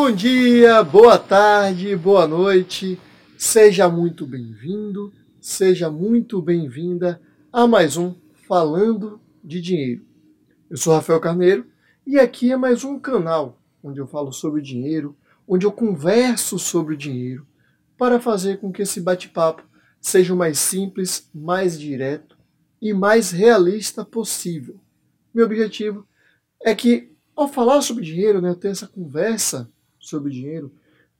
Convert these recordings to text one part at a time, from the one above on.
Bom dia, boa tarde, boa noite. Seja muito bem-vindo, seja muito bem-vinda a mais um Falando de Dinheiro. Eu sou Rafael Carneiro e aqui é mais um canal onde eu falo sobre dinheiro, onde eu converso sobre dinheiro, para fazer com que esse bate-papo seja o mais simples, mais direto e mais realista possível. Meu objetivo é que, ao falar sobre dinheiro, né, ter essa conversa sobre dinheiro,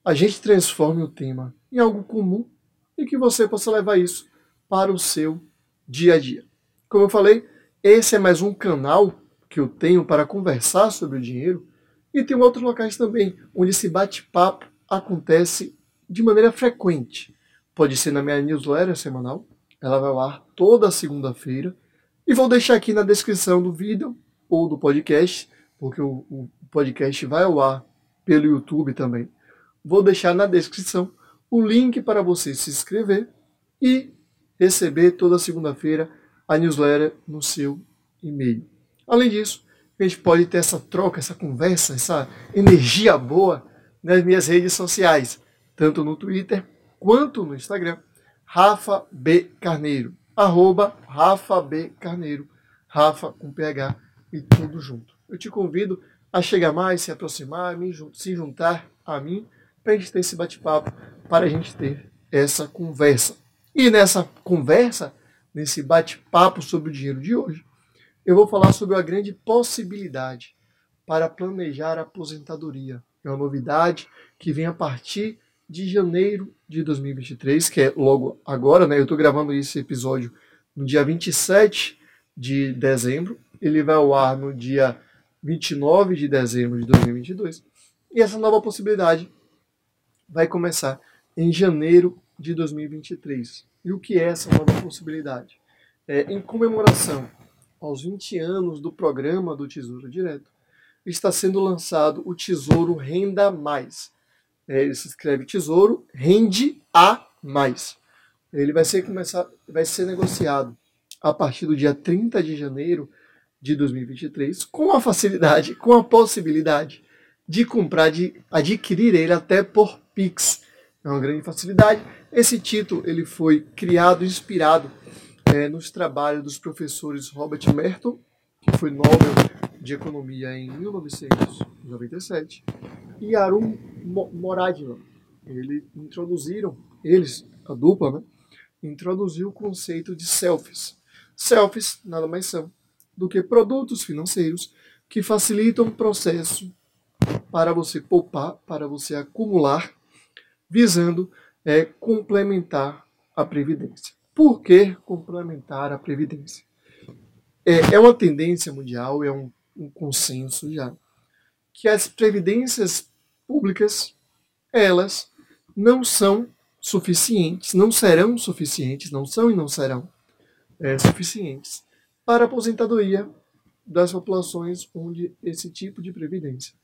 a gente transforme o tema em algo comum e que você possa levar isso para o seu dia a dia. Como eu falei, esse é mais um canal que eu tenho para conversar sobre o dinheiro e tem outros locais também onde esse bate-papo acontece de maneira frequente. Pode ser na minha newsletter semanal, ela vai ao ar toda segunda-feira. E vou deixar aqui na descrição do vídeo ou do podcast, porque o, o podcast vai ao ar pelo YouTube também. Vou deixar na descrição o link para você se inscrever e receber toda segunda-feira a newsletter no seu e-mail. Além disso, a gente pode ter essa troca, essa conversa, essa energia boa nas minhas redes sociais, tanto no Twitter quanto no Instagram, Rafa B Carneiro, arroba Rafa B Carneiro, Rafa com PH e tudo junto. Eu te convido a chegar mais, se aproximar, se juntar a mim, para a gente ter esse bate-papo, para a gente ter essa conversa. E nessa conversa, nesse bate-papo sobre o dinheiro de hoje, eu vou falar sobre a grande possibilidade para planejar a aposentadoria. É uma novidade que vem a partir de janeiro de 2023, que é logo agora, né? Eu estou gravando esse episódio no dia 27 de dezembro. Ele vai ao ar no dia 29 de dezembro de 2022. E essa nova possibilidade vai começar em janeiro de 2023. E o que é essa nova possibilidade? É, em comemoração aos 20 anos do programa do Tesouro Direto, está sendo lançado o Tesouro Renda Mais. É, ele se escreve Tesouro Rende a Mais. Ele vai ser, começar, vai ser negociado a partir do dia 30 de janeiro de 2023, com a facilidade, com a possibilidade de comprar, de adquirir ele até por Pix. É uma grande facilidade. Esse título ele foi criado, inspirado é, nos trabalhos dos professores Robert Merton, que foi Nobel de Economia em 1997, e Arun Moradman. Eles introduziram, eles, a dupla, né, introduziu o conceito de selfies. Selfies nada mais são do que produtos financeiros que facilitam o processo para você poupar, para você acumular, visando é, complementar a previdência. Por que complementar a previdência? É, é uma tendência mundial, é um, um consenso já, que as previdências públicas, elas não são suficientes, não serão suficientes, não são e não serão é, suficientes para a aposentadoria das populações onde esse tipo de previdência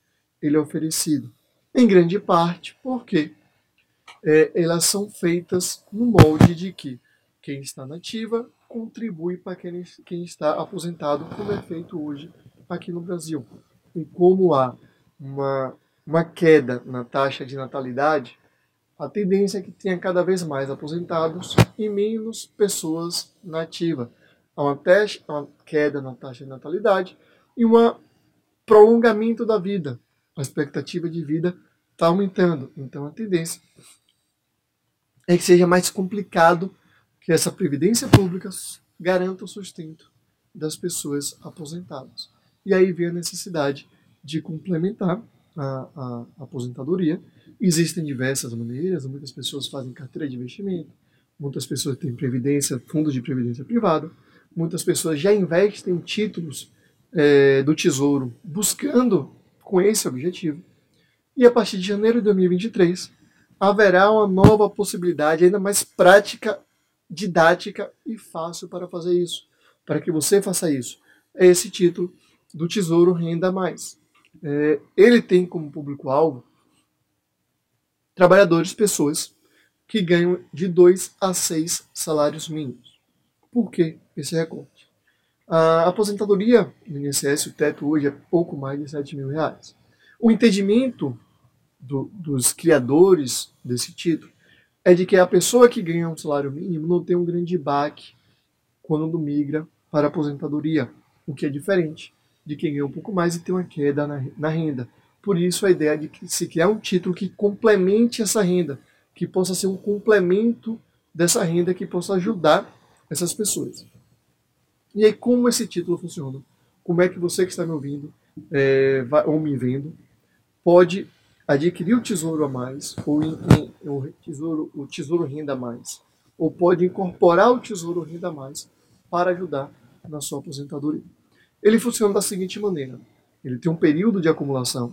ele é oferecido. Em grande parte porque é, elas são feitas no molde de que quem está nativa contribui para quem, quem está aposentado, como é feito hoje aqui no Brasil. E como há uma, uma queda na taxa de natalidade, a tendência é que tenha cada vez mais aposentados e menos pessoas nativas a uma, uma queda na taxa de natalidade e um prolongamento da vida. A expectativa de vida está aumentando. Então a tendência é que seja mais complicado que essa previdência pública garanta o sustento das pessoas aposentadas. E aí vem a necessidade de complementar a, a, aposentadoria. Existem diversas maneiras, muitas pessoas fazem carteira de investimento, muitas pessoas têm previdência, fundos de previdência privada, muitas pessoas já investem em títulos é, do Tesouro buscando com esse objetivo. E a partir de janeiro de 2023 haverá uma nova possibilidade ainda mais prática, didática e fácil para fazer isso, para que você faça isso. É esse título do Tesouro Renda Mais. É, ele tem como público-alvo trabalhadores, pessoas que ganham de 2 a 6 salários mínimos. Por que esse recorte? A aposentadoria do INSS, o teto hoje é pouco mais de 7 mil reais. O entendimento do, dos criadores desse título é de que a pessoa que ganha um salário mínimo não tem um grande baque quando migra para a aposentadoria, o que é diferente de quem ganha um pouco mais e tem uma queda na, na renda. Por isso a ideia de que se criar um título que complemente essa renda, que possa ser um complemento dessa renda que possa ajudar essas pessoas. E aí como esse título funciona? Como é que você que está me ouvindo é, ou me vendo pode adquirir o tesouro a mais ou em, em, o tesouro o tesouro renda a mais ou pode incorporar o tesouro renda a mais para ajudar na sua aposentadoria. Ele funciona da seguinte maneira: ele tem um período de acumulação,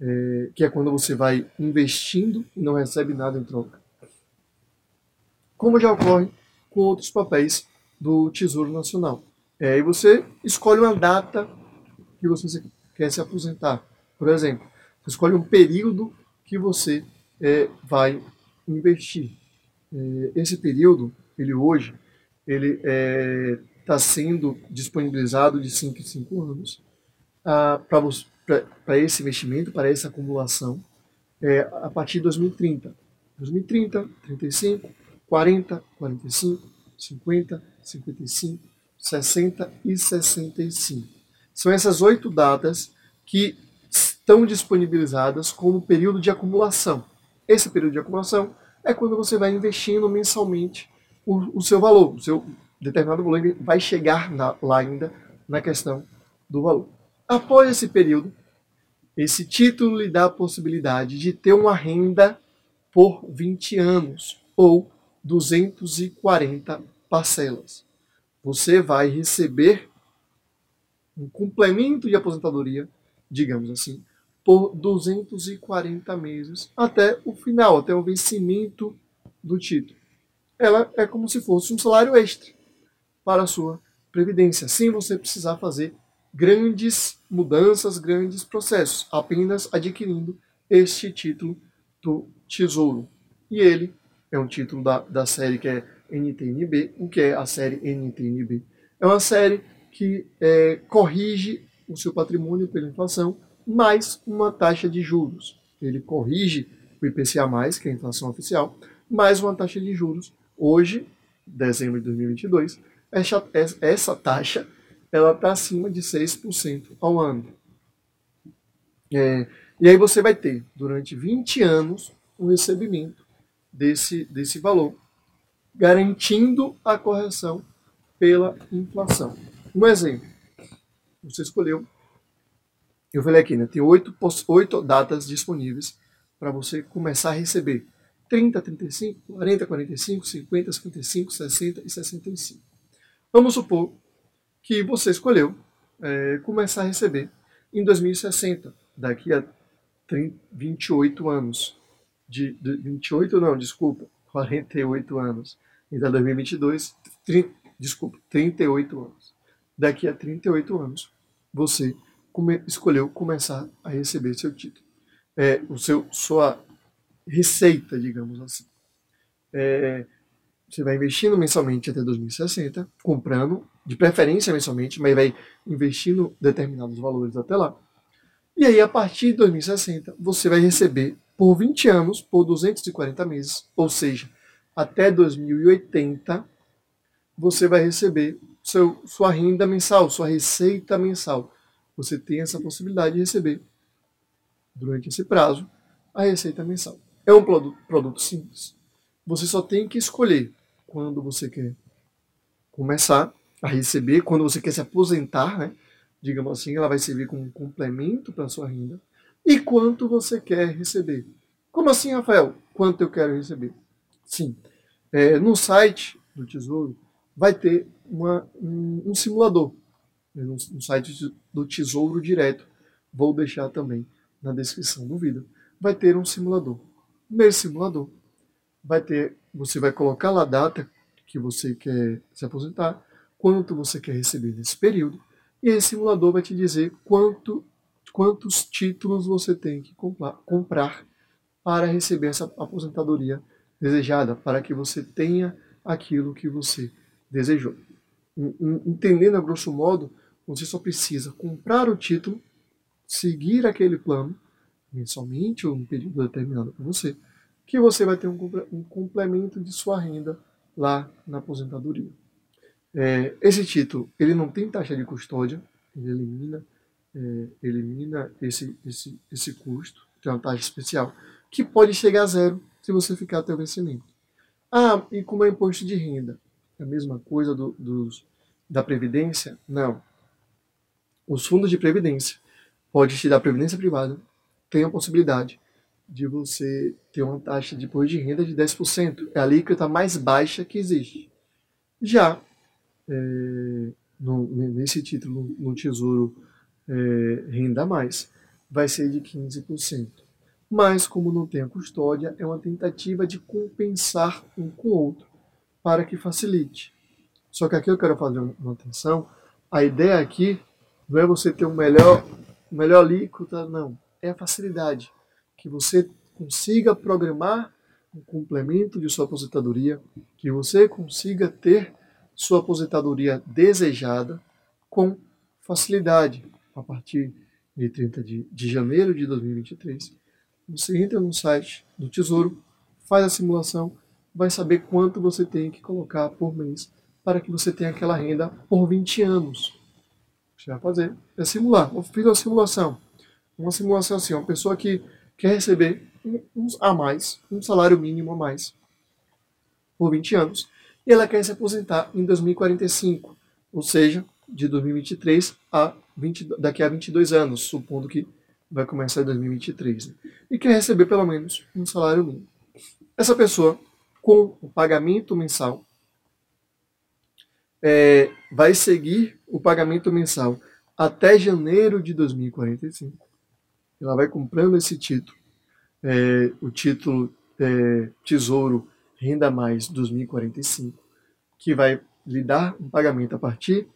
é, que é quando você vai investindo e não recebe nada em troca. Como já ocorre com outros papéis do Tesouro Nacional. É, e você escolhe uma data que você quer se aposentar. Por exemplo, você escolhe um período que você é, vai investir. É, esse período, ele hoje, ele está é, sendo disponibilizado de 5 em 5 anos ah, para esse investimento, para essa acumulação, é, a partir de 2030. 2030, 35, 40, 45, 50, 55, 60 e 65. São essas oito datas que estão disponibilizadas como período de acumulação. Esse período de acumulação é quando você vai investindo mensalmente o, o seu valor, o seu determinado valor vai chegar na, lá ainda na questão do valor. Após esse período, esse título lhe dá a possibilidade de ter uma renda por 20 anos ou 240 parcelas. Você vai receber um complemento de aposentadoria, digamos assim, por 240 meses até o final, até o vencimento do título ela é como se fosse um salário extra para a sua previdência, sem você precisar fazer grandes mudanças, grandes processos, apenas adquirindo este título do Tesouro. E ele é um título da, da série que é NTNB. O que é a série NTNB? É uma série que é, corrige o seu patrimônio pela inflação, mais uma taxa de juros. Ele corrige o IPCA+, que é a inflação oficial, mais uma taxa de juros Hoje, dezembro de 2022, essa, essa taxa ela está acima de 6% ao ano. É, e aí você vai ter, durante 20 anos, o recebimento desse, desse valor, garantindo a correção pela inflação. Um exemplo, você escolheu, eu falei aqui, né, tem oito, datas disponíveis para você começar a receber 30, 35, 40, 45, 50, 55, 60 e 65. Vamos supor que você escolheu é, começar a receber em 2060, daqui a 30, 28 anos. De, de 28 não, desculpa, 48 anos. Então 2022, 30, desculpa, 38 anos. Daqui a 38 anos, você come, escolheu começar a receber seu título. É, o seu, sua receita, digamos assim. É, você vai investindo mensalmente até 2060, comprando, de preferência mensalmente, mas vai investindo determinados valores até lá. E aí, a partir de 2060, você vai receber por 20 anos, por 240 meses, ou seja, até 2080, você vai receber seu, sua renda mensal, sua receita mensal. Você tem essa possibilidade de receber, durante esse prazo, a receita mensal. É um produto, produto simples. Você só tem que escolher quando você quer começar a receber, quando você quer se aposentar, né? digamos assim, ela vai servir como um complemento para a sua renda, e quanto você quer receber. Como assim, Rafael? Quanto eu quero receber? Sim. É, no site do Tesouro vai ter uma, um, um simulador. Né? No, no site do Tesouro Direto. Vou deixar também na descrição do vídeo. Vai ter um simulador nesse simulador. Vai ter, você vai colocar lá a data que você quer se aposentar, quanto você quer receber nesse período, e esse simulador vai te dizer quanto, quantos títulos você tem que comprar para receber essa aposentadoria desejada, para que você tenha aquilo que você desejou. Entendendo a grosso modo, você só precisa comprar o título, seguir aquele plano mensalmente ou um período determinado para você, que você vai ter um, complemento de sua renda lá na aposentadoria. É, esse título ele não tem taxa de custódia, ele elimina, é, elimina esse, esse, esse custo, tem uma taxa especial, que pode chegar a zero se você ficar até o vencimento. Ah, e como é imposto de renda? É a mesma coisa do, dos, da Previdência? Não. Os fundos de Previdência, pode te dar Previdência privada, tem a possibilidade de você ter uma taxa de imposto de renda de 10%. É a alíquota mais baixa que existe. Já é, no, nesse título no Tesouro é, Renda Mais, vai ser de 15%. Mas, como não tem a custódia, é uma tentativa de compensar um com o outro para que facilite. Só que aqui eu quero fazer uma atenção. A ideia aqui não é você ter um melhor, melhor alíquota, não. É a facilidade. Que você consiga programar um complemento de sua aposentadoria, que você consiga ter sua aposentadoria desejada com facilidade. A partir de 30 de, de janeiro de 2023, você entra no site do Tesouro, faz a simulação, vai saber quanto você tem que colocar por mês para que você tenha aquela renda por 20 anos. Você vai fazer, é simular. Eu fiz uma simulação. Uma simulação assim, uma pessoa que quer receber um, a mais, um salário mínimo a mais por 20 anos, e ela quer se aposentar em 2045, ou seja, de 2023 a 20, daqui a 22 anos, supondo que vai começar em 2023, né? e quer receber pelo menos um salário mínimo. Essa pessoa, com o pagamento mensal, é, vai seguir o pagamento mensal até janeiro de 2045. Ela vai comprando esse título, é, o título é, Tesouro Renda Mais 2045, que vai lhe dar um pagamento a partir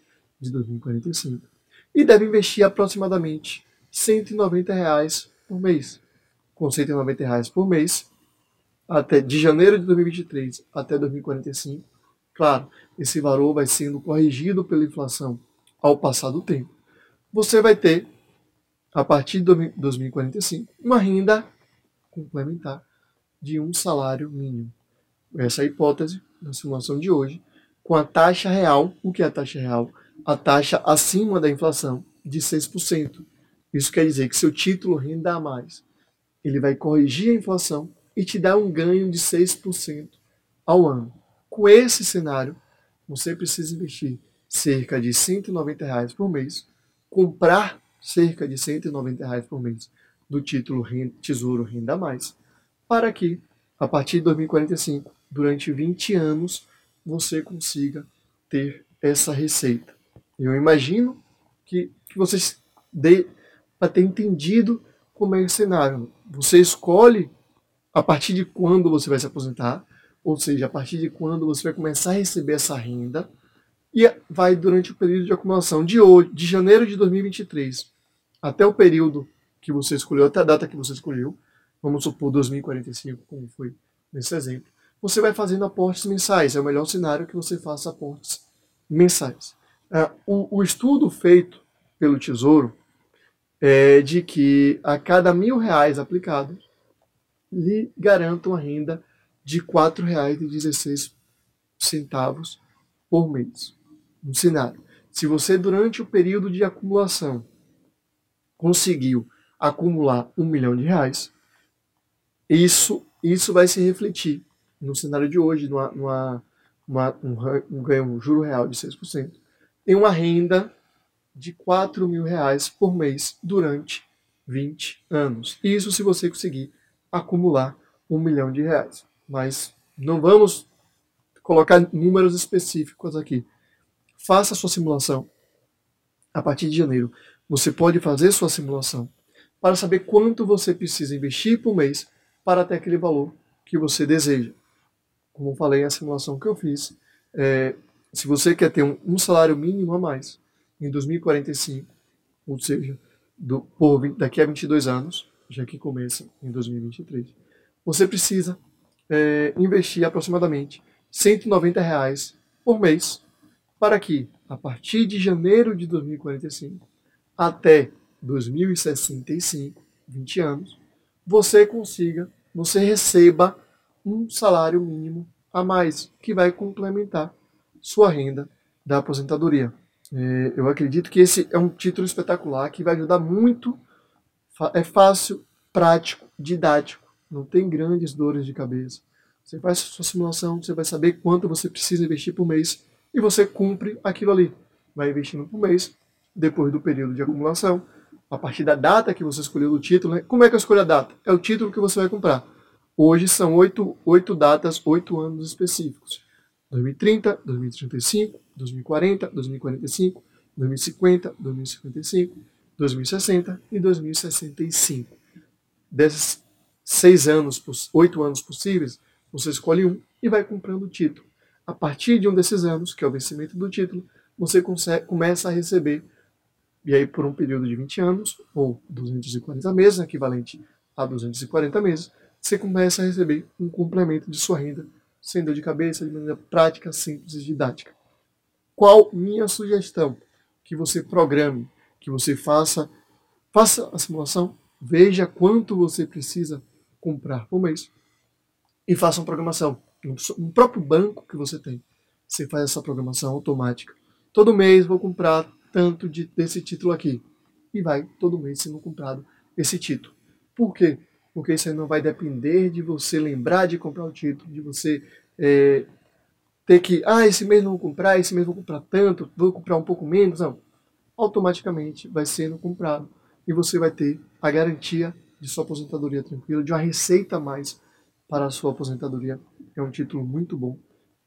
de 2045 e deve investir aproximadamente 190 reais por mês. Com 190 reais por mês, até de janeiro de 2023 até 2045, claro, esse valor vai sendo corrigido pela inflação ao passar do tempo. Você vai ter, a partir de 2045, uma renda complementar de um salário mínimo. Essa é a hipótese na simulação de hoje, com a taxa real. O que é a taxa real? A taxa acima da inflação de 6%. Isso quer dizer que seu título renda mais. Ele vai corrigir a inflação e te dar um ganho de 6% ao ano. Com esse cenário, você precisa investir cerca de 190 reais por mês, comprar cerca de 190 reais por mês do título Tesouro Renda Mais, para que, a partir de 2045, durante 20 anos, você consiga ter essa receita. Eu imagino que, que vocês para ter entendido como é esse cenário. Você escolhe a partir de quando você vai se aposentar, ou seja, a partir de quando você vai começar a receber essa renda, e vai durante o período de acumulação de hoje, de janeiro de 2023 até o período que você escolheu, até a data que você escolheu, vamos supor 2045, como foi nesse exemplo, você vai fazendo aportes mensais. É o melhor cenário que você faça aportes mensais. Uh, o, o, estudo feito pelo Tesouro é de que a cada mil reais aplicados, lhe garanta uma renda de R$ 4,16 por mês. Um cenário. Se você, durante o período de acumulação, conseguiu acumular um milhão de reais, isso, isso vai se refletir no cenário de hoje, numa, numa, uma, um, um ganho um juro real de 6%, em uma renda de 4 mil reais por mês durante 20 anos. Isso se você conseguir acumular um milhão de reais. Mas não vamos colocar números específicos aqui. Faça a sua simulação. A partir de janeiro, você pode fazer sua simulação para saber quanto você precisa investir por mês para ter aquele valor que você deseja. Como falei, a simulação que eu fiz, é, se você quer ter um, um, salário mínimo a mais em 2045, ou seja, do, por, daqui a 22 anos, já que começa em 2023, você precisa é, investir aproximadamente 190 reais por mês para que, a partir de janeiro de 2045 até 2065, 20 anos, você consiga, você receba um salário mínimo a mais, que vai complementar sua renda da aposentadoria. É, eu acredito que esse é um título espetacular que vai ajudar muito. É fácil, prático, didático, não tem grandes dores de cabeça. Você faz sua simulação, você vai saber quanto você precisa investir por mês e você cumpre aquilo ali. Vai investindo por mês, depois do período de acumulação, a partir da data que você escolheu do título. Né? Como é que eu escolho a data? É o título que você vai comprar. Hoje são oito, oito datas, oito anos específicos. 2030, 2035, 2040, 2045, 2050, 2055, 2060 e 2065. Desses seis anos, oito anos possíveis, você escolhe um e vai comprando o título. A partir de um desses anos, que é o vencimento do título, você consegue, começa a receber, e aí por um período de 20 anos, ou 240 meses, equivalente a 240 meses, você começa a receber um complemento de sua renda, sem dor de cabeça, de maneira prática, simples e didática. Qual minha sugestão? Que você programe, que você faça, faça a simulação, veja quanto você precisa comprar por mês e faça uma programação. No próprio banco que você tem, você faz essa programação automática. Todo mês vou comprar tanto de, desse título aqui. E vai todo mês sendo comprado esse título. Por quê? Porque isso não vai depender de você lembrar de comprar o título, de você é, ter que, ah, esse mês não vou comprar, esse mês vou comprar tanto, vou comprar um pouco menos. Não. Automaticamente vai sendo comprado e você vai ter a garantia de sua aposentadoria tranquila, de uma receita a mais para a sua aposentadoria. É um título muito bom,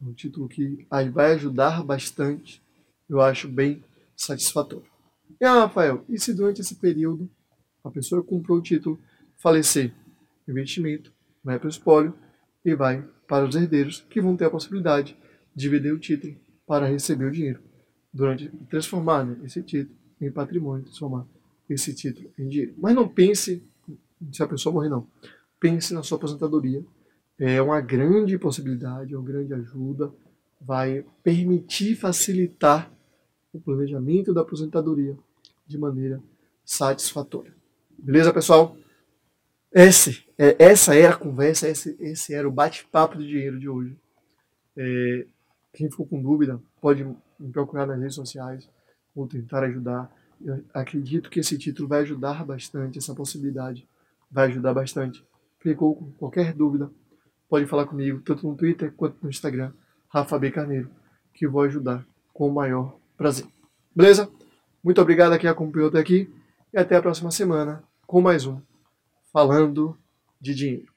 é um título que vai ajudar bastante, eu acho bem satisfatório. E ah, Rafael, e se durante esse período a pessoa comprou o título falecer? Investimento, vai para o espólio e vai para os herdeiros, que vão ter a possibilidade de vender o título para receber o dinheiro. Durante transformar né, esse título em patrimônio, transformar esse título em dinheiro. Mas não pense se a pessoa morrer, não. Pense na sua aposentadoria. É uma grande possibilidade, é uma grande ajuda. Vai permitir facilitar o planejamento da aposentadoria de maneira satisfatória. Beleza, pessoal? Esse, é, essa era a conversa, esse, esse era o bate-papo do dinheiro de hoje. É, quem ficou com dúvida pode me procurar nas redes sociais, vou tentar ajudar. Eu acredito que esse título vai ajudar bastante, essa possibilidade vai ajudar bastante. Ficou com qualquer dúvida, pode falar comigo, tanto no Twitter quanto no Instagram, Rafa B. Carneiro, que vou ajudar com o maior prazer. Beleza? Muito obrigado a quem acompanhou até aqui e até a próxima semana com mais um falando de dinheiro.